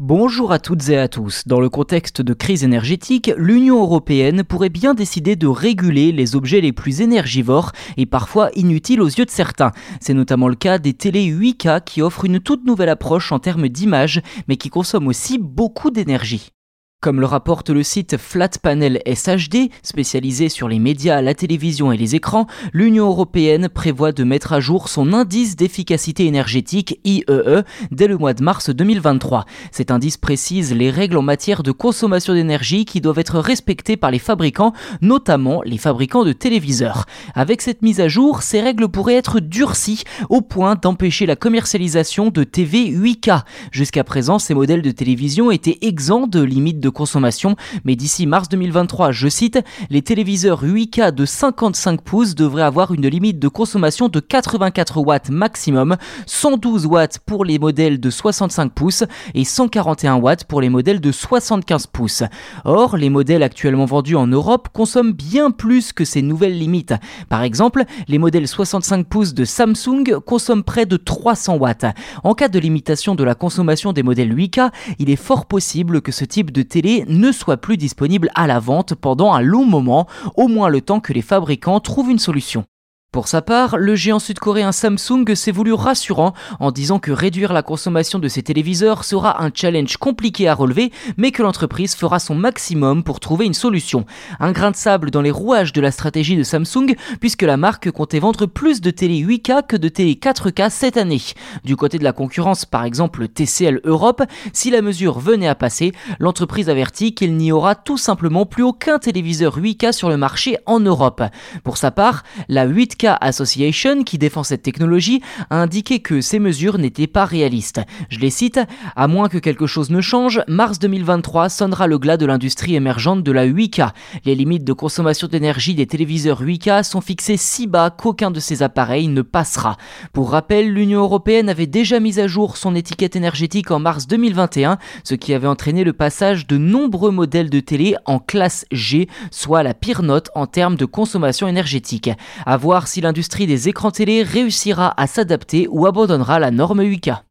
Bonjour à toutes et à tous. Dans le contexte de crise énergétique, l'Union européenne pourrait bien décider de réguler les objets les plus énergivores et parfois inutiles aux yeux de certains. C'est notamment le cas des télé 8K qui offrent une toute nouvelle approche en termes d'image mais qui consomment aussi beaucoup d'énergie. Comme le rapporte le site Flat Panel SHD, spécialisé sur les médias, la télévision et les écrans, l'Union européenne prévoit de mettre à jour son indice d'efficacité énergétique IEE e, dès le mois de mars 2023. Cet indice précise les règles en matière de consommation d'énergie qui doivent être respectées par les fabricants, notamment les fabricants de téléviseurs. Avec cette mise à jour, ces règles pourraient être durcies au point d'empêcher la commercialisation de TV 8K. Jusqu'à présent, ces modèles de télévision étaient exempts de limites de consommation, mais d'ici mars 2023, je cite, les téléviseurs 8K de 55 pouces devraient avoir une limite de consommation de 84 watts maximum, 112 watts pour les modèles de 65 pouces et 141 watts pour les modèles de 75 pouces. Or, les modèles actuellement vendus en Europe consomment bien plus que ces nouvelles limites. Par exemple, les modèles 65 pouces de Samsung consomment près de 300 watts. En cas de limitation de la consommation des modèles 8K, il est fort possible que ce type de ne soit plus disponible à la vente pendant un long moment, au moins le temps que les fabricants trouvent une solution. Pour sa part, le géant sud-coréen Samsung s'est voulu rassurant en disant que réduire la consommation de ses téléviseurs sera un challenge compliqué à relever, mais que l'entreprise fera son maximum pour trouver une solution. Un grain de sable dans les rouages de la stratégie de Samsung, puisque la marque comptait vendre plus de télé 8K que de télé 4K cette année. Du côté de la concurrence, par exemple TCL Europe, si la mesure venait à passer, l'entreprise avertit qu'il n'y aura tout simplement plus aucun téléviseur 8K sur le marché en Europe. Pour sa part, la 8K Association, qui défend cette technologie, a indiqué que ces mesures n'étaient pas réalistes. Je les cite, à moins que quelque chose ne change, mars 2023 sonnera le glas de l'industrie émergente de la 8K. Les limites de consommation d'énergie des téléviseurs 8K sont fixées si bas qu'aucun de ces appareils ne passera. Pour rappel, l'Union européenne avait déjà mis à jour son étiquette énergétique en mars 2021, ce qui avait entraîné le passage de nombreux modèles de télé en classe G, soit la pire note en termes de consommation énergétique. À voir si l'industrie des écrans télé réussira à s'adapter ou abandonnera la norme 8K.